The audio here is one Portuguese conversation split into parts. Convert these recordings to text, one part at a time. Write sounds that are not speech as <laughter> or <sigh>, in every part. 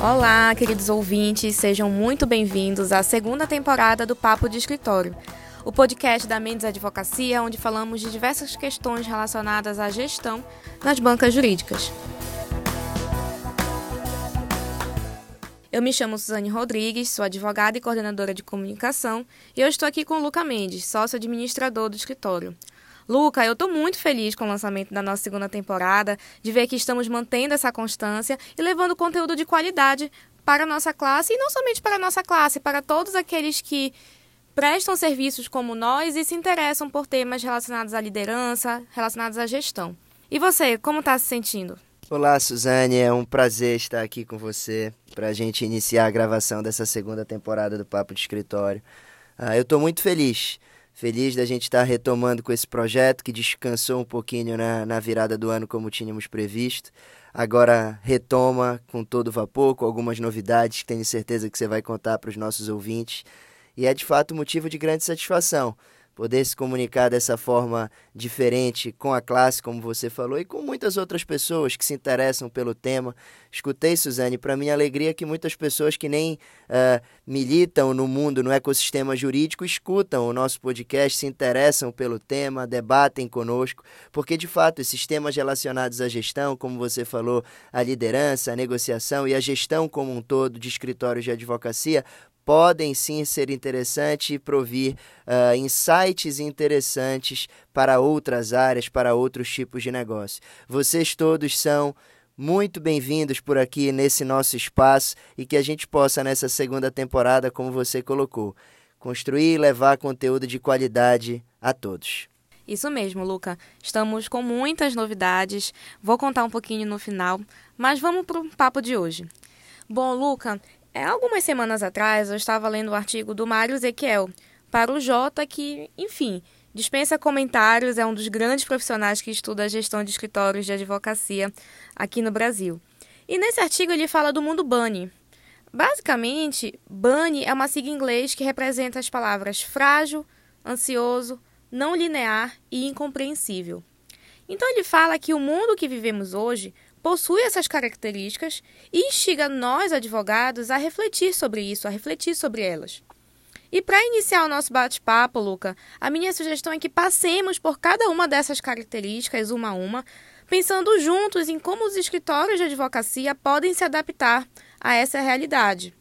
Olá, queridos ouvintes, sejam muito bem-vindos à segunda temporada do Papo de Escritório, o podcast da Mendes Advocacia, onde falamos de diversas questões relacionadas à gestão nas bancas jurídicas. Eu me chamo Suzane Rodrigues, sou advogada e coordenadora de comunicação, e eu estou aqui com o Luca Mendes, sócio administrador do escritório. Luca, eu estou muito feliz com o lançamento da nossa segunda temporada, de ver que estamos mantendo essa constância e levando conteúdo de qualidade para a nossa classe, e não somente para a nossa classe, para todos aqueles que prestam serviços como nós e se interessam por temas relacionados à liderança, relacionados à gestão. E você, como está se sentindo? Olá, Suzane, é um prazer estar aqui com você para a gente iniciar a gravação dessa segunda temporada do Papo de Escritório. Uh, eu estou muito feliz Feliz da gente estar tá retomando com esse projeto que descansou um pouquinho na, na virada do ano como tínhamos previsto. Agora retoma com todo vapor, com algumas novidades que tenho certeza que você vai contar para os nossos ouvintes. E é de fato motivo de grande satisfação poder se comunicar dessa forma diferente com a classe, como você falou, e com muitas outras pessoas que se interessam pelo tema. Escutei, Suzane, para minha alegria que muitas pessoas que nem uh, militam no mundo, no ecossistema jurídico, escutam o nosso podcast, se interessam pelo tema, debatem conosco, porque de fato esses temas relacionados à gestão, como você falou, a liderança, a negociação e a gestão como um todo de escritórios de advocacia, podem sim ser interessantes e provir uh, insights interessantes para outras áreas, para outros tipos de negócio. Vocês todos são muito bem-vindos por aqui nesse nosso espaço e que a gente possa, nessa segunda temporada, como você colocou, construir e levar conteúdo de qualidade a todos. Isso mesmo, Luca. Estamos com muitas novidades. Vou contar um pouquinho no final, mas vamos para o papo de hoje. Bom, Luca, algumas semanas atrás eu estava lendo um artigo do Mário Ezequiel para o Jota que, enfim, dispensa comentários, é um dos grandes profissionais que estuda a gestão de escritórios de advocacia aqui no Brasil. E nesse artigo ele fala do mundo Bunny. Basicamente, Bunny é uma sigla em inglês que representa as palavras frágil, ansioso, não linear e incompreensível. Então ele fala que o mundo que vivemos hoje possui essas características e instiga nós, advogados, a refletir sobre isso, a refletir sobre elas. E para iniciar o nosso bate-papo, Luca, a minha sugestão é que passemos por cada uma dessas características, uma a uma, pensando juntos em como os escritórios de advocacia podem se adaptar a essa realidade.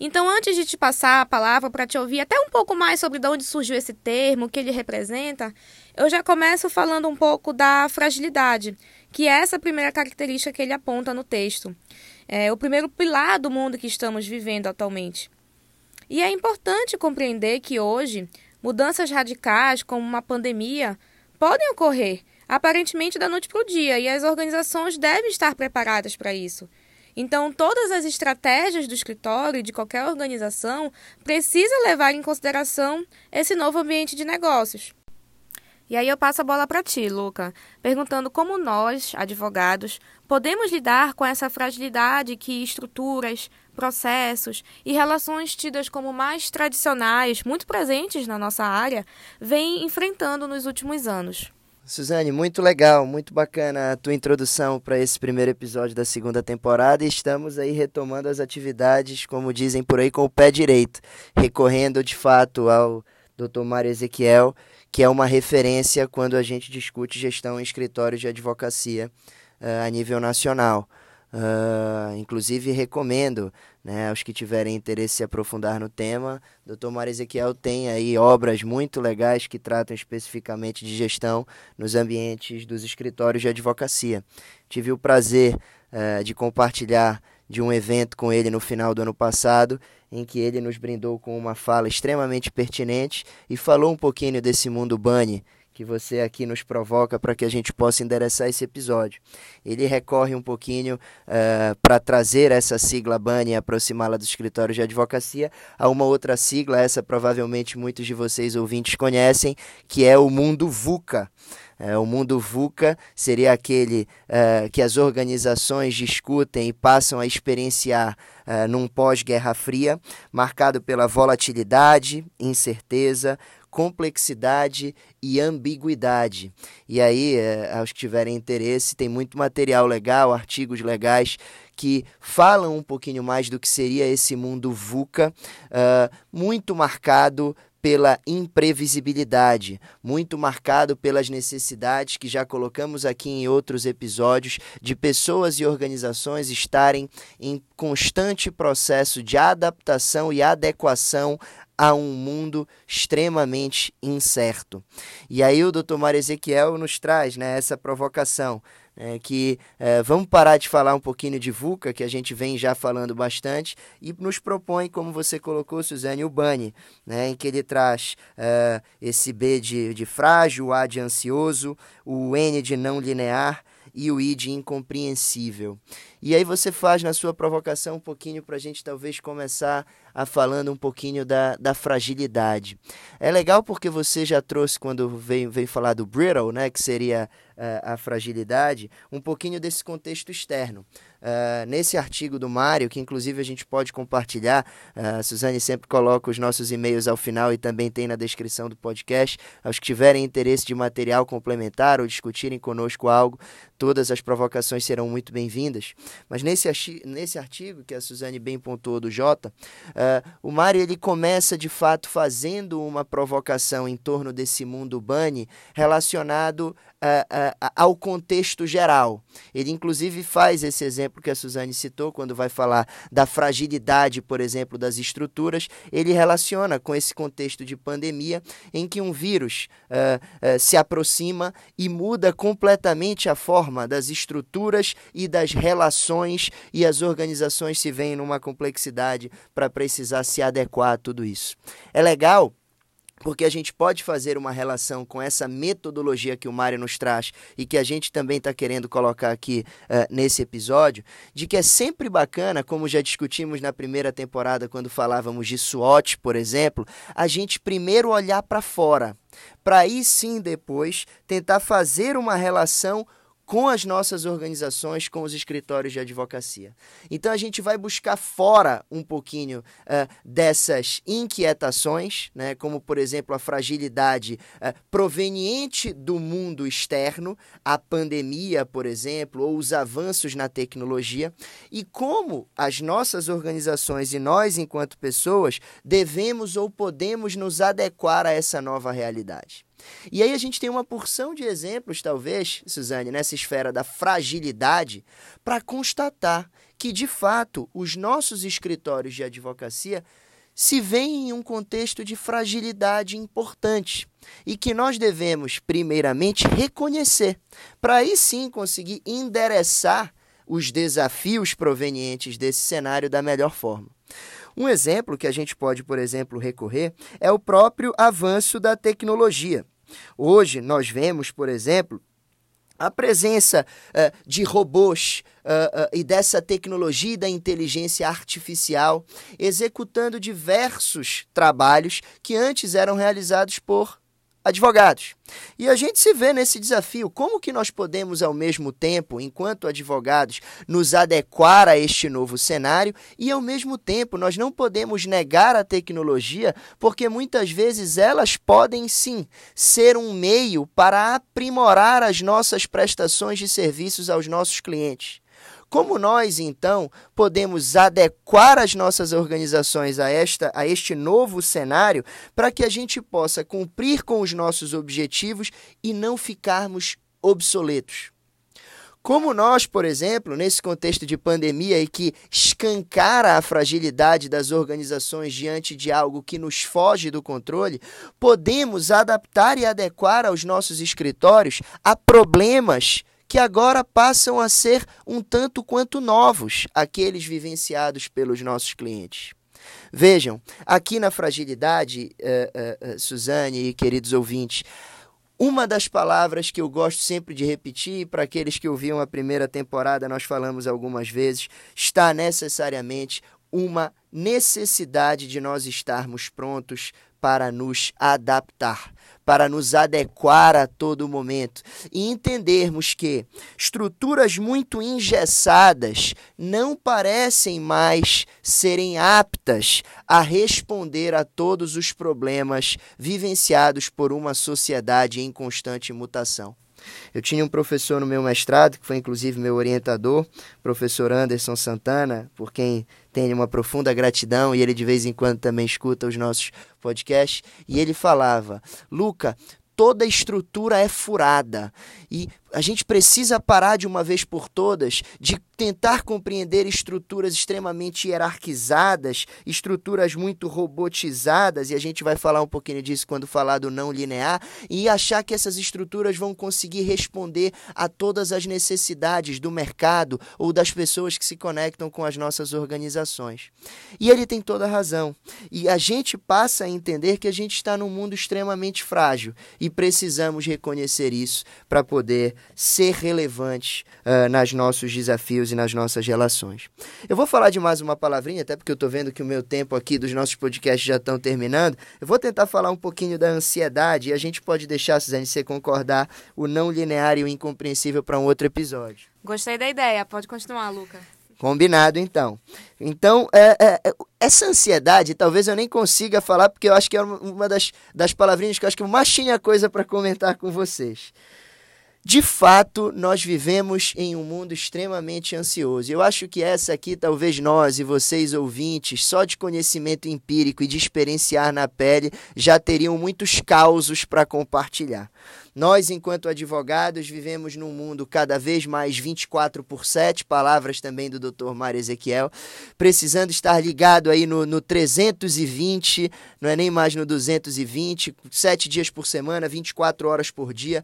Então, antes de te passar a palavra para te ouvir até um pouco mais sobre de onde surgiu esse termo, o que ele representa, eu já começo falando um pouco da fragilidade, que é essa primeira característica que ele aponta no texto. É o primeiro pilar do mundo que estamos vivendo atualmente. E é importante compreender que hoje mudanças radicais, como uma pandemia, podem ocorrer, aparentemente da noite para o dia, e as organizações devem estar preparadas para isso. Então, todas as estratégias do escritório e de qualquer organização precisam levar em consideração esse novo ambiente de negócios. E aí eu passo a bola para ti, Luca, perguntando como nós, advogados, podemos lidar com essa fragilidade que estruturas, processos e relações tidas como mais tradicionais, muito presentes na nossa área, vêm enfrentando nos últimos anos. Suzane, muito legal, muito bacana a tua introdução para esse primeiro episódio da segunda temporada e estamos aí retomando as atividades, como dizem por aí, com o pé direito, recorrendo de fato ao Dr. Mário Ezequiel, que é uma referência quando a gente discute gestão em escritórios de advocacia uh, a nível nacional. Uh, inclusive recomendo né, aos que tiverem interesse se aprofundar no tema. Dr. Mário Ezequiel tem aí obras muito legais que tratam especificamente de gestão nos ambientes dos escritórios de advocacia. Tive o prazer uh, de compartilhar de um evento com ele no final do ano passado, em que ele nos brindou com uma fala extremamente pertinente e falou um pouquinho desse mundo bunny que você aqui nos provoca para que a gente possa endereçar esse episódio. Ele recorre um pouquinho uh, eh, para trazer essa sigla BANI e aproximá-la dos escritórios de advocacia a uma outra sigla, essa provavelmente muitos de vocês ouvintes conhecem, que é o mundo VUCA. É, o mundo VUCA seria aquele é, que as organizações discutem e passam a experienciar é, num pós-Guerra Fria, marcado pela volatilidade, incerteza, complexidade e ambiguidade. E aí, é, aos que tiverem interesse, tem muito material legal, artigos legais que falam um pouquinho mais do que seria esse mundo VUCA, uh, muito marcado pela imprevisibilidade, muito marcado pelas necessidades que já colocamos aqui em outros episódios de pessoas e organizações estarem em constante processo de adaptação e adequação a um mundo extremamente incerto. E aí o Dr. Mário Ezequiel nos traz né, essa provocação é, que é, vamos parar de falar um pouquinho de VUCA, que a gente vem já falando bastante, e nos propõe, como você colocou, Suzane, o BANI, né, em que ele traz é, esse B de, de frágil, o A de ansioso, o N de não linear e o I incompreensível. E aí você faz na sua provocação um pouquinho para a gente talvez começar a falando um pouquinho da, da fragilidade. É legal porque você já trouxe, quando veio, veio falar do brittle, né, que seria uh, a fragilidade, um pouquinho desse contexto externo. Uh, nesse artigo do Mário, que inclusive a gente pode compartilhar, uh, a Suzane sempre coloca os nossos e-mails ao final e também tem na descrição do podcast. Aos que tiverem interesse de material complementar ou discutirem conosco algo, todas as provocações serão muito bem-vindas. Mas nesse, nesse artigo, que a Suzane bem pontuou do Jota, uh, o Mário ele começa de fato fazendo uma provocação em torno desse mundo Bunny relacionado uh, ao contexto geral. Ele, inclusive, faz esse exemplo que a Suzane citou, quando vai falar da fragilidade, por exemplo, das estruturas, ele relaciona com esse contexto de pandemia, em que um vírus uh, se aproxima e muda completamente a forma das estruturas e das relações, e as organizações se veem numa complexidade para precisar se adequar a tudo isso. É legal porque a gente pode fazer uma relação com essa metodologia que o Mário nos traz e que a gente também está querendo colocar aqui uh, nesse episódio, de que é sempre bacana, como já discutimos na primeira temporada quando falávamos de SWOT, por exemplo, a gente primeiro olhar para fora, para aí sim depois tentar fazer uma relação com as nossas organizações, com os escritórios de advocacia. Então a gente vai buscar fora um pouquinho uh, dessas inquietações, né, como por exemplo a fragilidade uh, proveniente do mundo externo, a pandemia, por exemplo, ou os avanços na tecnologia, e como as nossas organizações e nós, enquanto pessoas, devemos ou podemos nos adequar a essa nova realidade. E aí a gente tem uma porção de exemplos, talvez, Suzane, nessa esfera da fragilidade, para constatar que, de fato, os nossos escritórios de advocacia se veem em um contexto de fragilidade importante e que nós devemos, primeiramente, reconhecer, para aí sim conseguir endereçar os desafios provenientes desse cenário da melhor forma. Um exemplo que a gente pode, por exemplo, recorrer é o próprio avanço da tecnologia. Hoje nós vemos, por exemplo, a presença uh, de robôs uh, uh, e dessa tecnologia da inteligência artificial executando diversos trabalhos que antes eram realizados por advogados. E a gente se vê nesse desafio, como que nós podemos ao mesmo tempo, enquanto advogados, nos adequar a este novo cenário e ao mesmo tempo nós não podemos negar a tecnologia, porque muitas vezes elas podem sim ser um meio para aprimorar as nossas prestações de serviços aos nossos clientes. Como nós, então, podemos adequar as nossas organizações a, esta, a este novo cenário para que a gente possa cumprir com os nossos objetivos e não ficarmos obsoletos? Como nós, por exemplo, nesse contexto de pandemia e que escancara a fragilidade das organizações diante de algo que nos foge do controle, podemos adaptar e adequar aos nossos escritórios a problemas que agora passam a ser um tanto quanto novos, aqueles vivenciados pelos nossos clientes. Vejam, aqui na fragilidade, uh, uh, Suzane e queridos ouvintes, uma das palavras que eu gosto sempre de repetir, para aqueles que ouviam a primeira temporada, nós falamos algumas vezes, está necessariamente uma necessidade de nós estarmos prontos para nos adaptar para nos adequar a todo momento e entendermos que estruturas muito engessadas não parecem mais serem aptas a responder a todos os problemas vivenciados por uma sociedade em constante mutação. Eu tinha um professor no meu mestrado, que foi inclusive meu orientador, professor Anderson Santana, por quem tenho uma profunda gratidão e ele de vez em quando também escuta os nossos podcasts. E ele falava: Luca, toda estrutura é furada e a gente precisa parar de uma vez por todas de tentar compreender estruturas extremamente hierarquizadas, estruturas muito robotizadas, e a gente vai falar um pouquinho disso quando falar do não linear, e achar que essas estruturas vão conseguir responder a todas as necessidades do mercado ou das pessoas que se conectam com as nossas organizações. E ele tem toda a razão. E a gente passa a entender que a gente está num mundo extremamente frágil e precisamos reconhecer isso para poder ser relevantes uh, nas nossos desafios e nas nossas relações. Eu vou falar de mais uma palavrinha, até porque eu estou vendo que o meu tempo aqui dos nossos podcasts já estão terminando. Eu vou tentar falar um pouquinho da ansiedade e a gente pode deixar, Suzane, você concordar, o não linear e o incompreensível para um outro episódio. Gostei da ideia, pode continuar, Luca. Combinado, então. Então, é, é, é, essa ansiedade, talvez eu nem consiga falar, porque eu acho que é uma das, das palavrinhas que eu acho que eu mais tinha coisa para comentar com vocês. De fato, nós vivemos em um mundo extremamente ansioso. Eu acho que essa aqui, talvez nós e vocês ouvintes, só de conhecimento empírico e de experienciar na pele, já teriam muitos causos para compartilhar. Nós, enquanto advogados, vivemos num mundo cada vez mais 24 por 7, palavras também do Dr. Mário Ezequiel, precisando estar ligado aí no, no 320, não é nem mais no 220, 7 dias por semana, 24 horas por dia.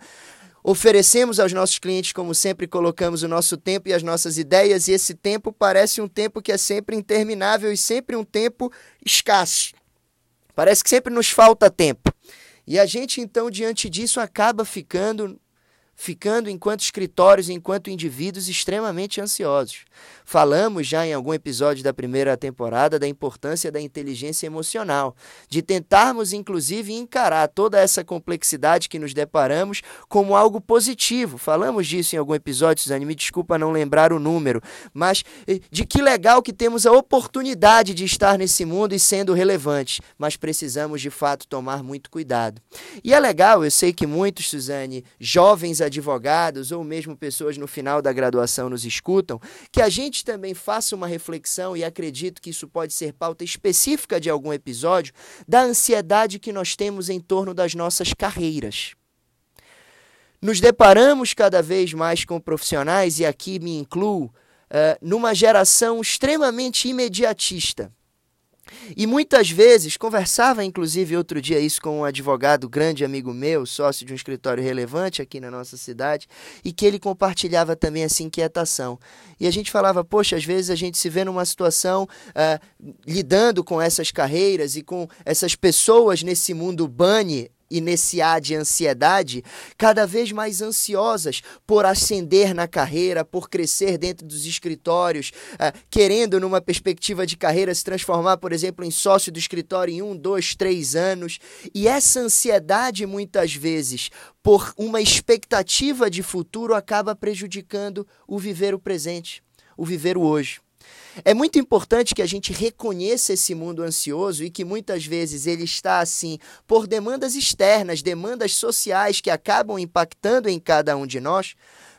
Oferecemos aos nossos clientes, como sempre, colocamos o nosso tempo e as nossas ideias, e esse tempo parece um tempo que é sempre interminável e sempre um tempo escasso. Parece que sempre nos falta tempo. E a gente, então, diante disso, acaba ficando ficando enquanto escritórios, enquanto indivíduos extremamente ansiosos. Falamos já em algum episódio da primeira temporada da importância da inteligência emocional, de tentarmos inclusive encarar toda essa complexidade que nos deparamos como algo positivo. Falamos disso em algum episódio, Suzane, me desculpa não lembrar o número, mas eh, de que legal que temos a oportunidade de estar nesse mundo e sendo relevantes, mas precisamos de fato tomar muito cuidado. E é legal, eu sei que muitos, Suzane, jovens advogados ou mesmo pessoas no final da graduação nos escutam, que a gente também faça uma reflexão, e acredito que isso pode ser pauta específica de algum episódio, da ansiedade que nós temos em torno das nossas carreiras. Nos deparamos cada vez mais com profissionais, e aqui me incluo, uh, numa geração extremamente imediatista e muitas vezes, conversava inclusive outro dia isso com um advogado, grande amigo meu, sócio de um escritório relevante aqui na nossa cidade, e que ele compartilhava também essa inquietação. E a gente falava, poxa, às vezes a gente se vê numa situação uh, lidando com essas carreiras e com essas pessoas nesse mundo bunny e nesse ar de ansiedade, cada vez mais ansiosas por ascender na carreira, por crescer dentro dos escritórios, uh, querendo, numa perspectiva de carreira, se transformar, por exemplo, em sócio do escritório em um, dois, três anos. E essa ansiedade, muitas vezes, por uma expectativa de futuro, acaba prejudicando o viver o presente, o viver o hoje. É muito importante que a gente reconheça esse mundo ansioso e que muitas vezes ele está assim por demandas externas, demandas sociais que acabam impactando em cada um de nós,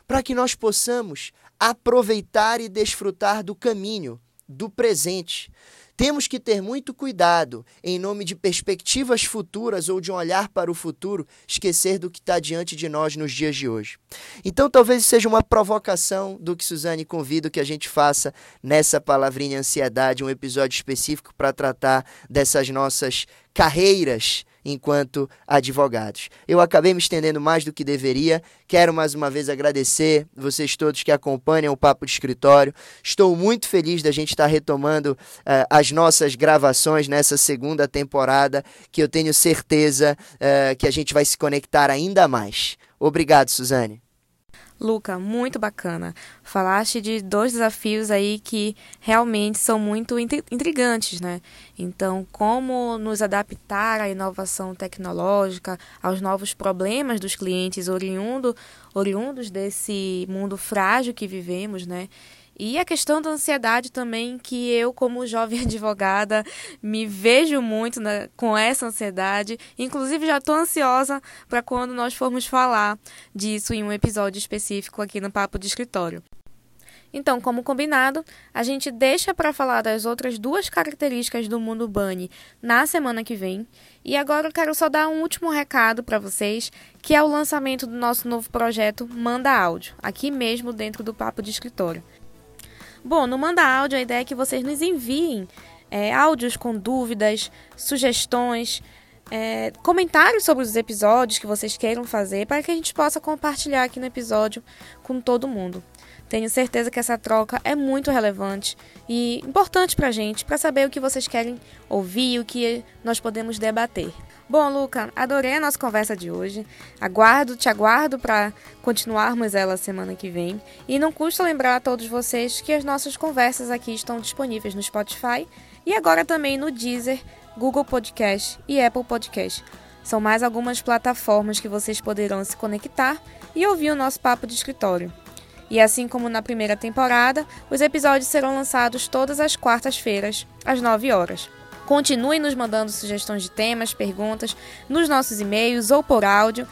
para que nós possamos aproveitar e desfrutar do caminho, do presente, temos que ter muito cuidado, em nome de perspectivas futuras ou de um olhar para o futuro, esquecer do que está diante de nós nos dias de hoje. Então, talvez seja uma provocação do que Suzane convida que a gente faça nessa palavrinha ansiedade, um episódio específico para tratar dessas nossas carreiras enquanto advogados. Eu acabei me estendendo mais do que deveria. Quero mais uma vez agradecer vocês todos que acompanham o Papo de Escritório. Estou muito feliz da gente estar retomando uh, as nossas gravações nessa segunda temporada, que eu tenho certeza uh, que a gente vai se conectar ainda mais. Obrigado, Suzane. Luca, muito bacana. Falaste de dois desafios aí que realmente são muito intrigantes, né? Então, como nos adaptar à inovação tecnológica, aos novos problemas dos clientes oriundo, oriundos desse mundo frágil que vivemos, né? E a questão da ansiedade também, que eu, como jovem <laughs> advogada, me vejo muito com essa ansiedade. Inclusive, já estou ansiosa para quando nós formos falar disso em um episódio específico aqui no Papo de Escritório. Então, como combinado, a gente deixa para falar das outras duas características do mundo Bunny na semana que vem. E agora eu quero só dar um último recado para vocês, que é o lançamento do nosso novo projeto Manda Áudio, aqui mesmo dentro do Papo de Escritório. Bom, no Manda Áudio, a ideia é que vocês nos enviem é, áudios com dúvidas, sugestões, é, comentários sobre os episódios que vocês queiram fazer para que a gente possa compartilhar aqui no episódio com todo mundo. Tenho certeza que essa troca é muito relevante e importante para a gente, para saber o que vocês querem ouvir, o que nós podemos debater. Bom, Luca, adorei a nossa conversa de hoje. Aguardo, te aguardo para continuarmos ela semana que vem. E não custa lembrar a todos vocês que as nossas conversas aqui estão disponíveis no Spotify e agora também no Deezer, Google Podcast e Apple Podcast. São mais algumas plataformas que vocês poderão se conectar e ouvir o nosso papo de escritório. E assim como na primeira temporada, os episódios serão lançados todas as quartas-feiras, às 9 horas. Continue nos mandando sugestões de temas, perguntas nos nossos e-mails ou por áudio.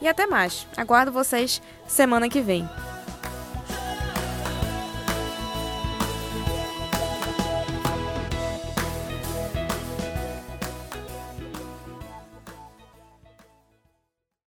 E até mais. Aguardo vocês semana que vem.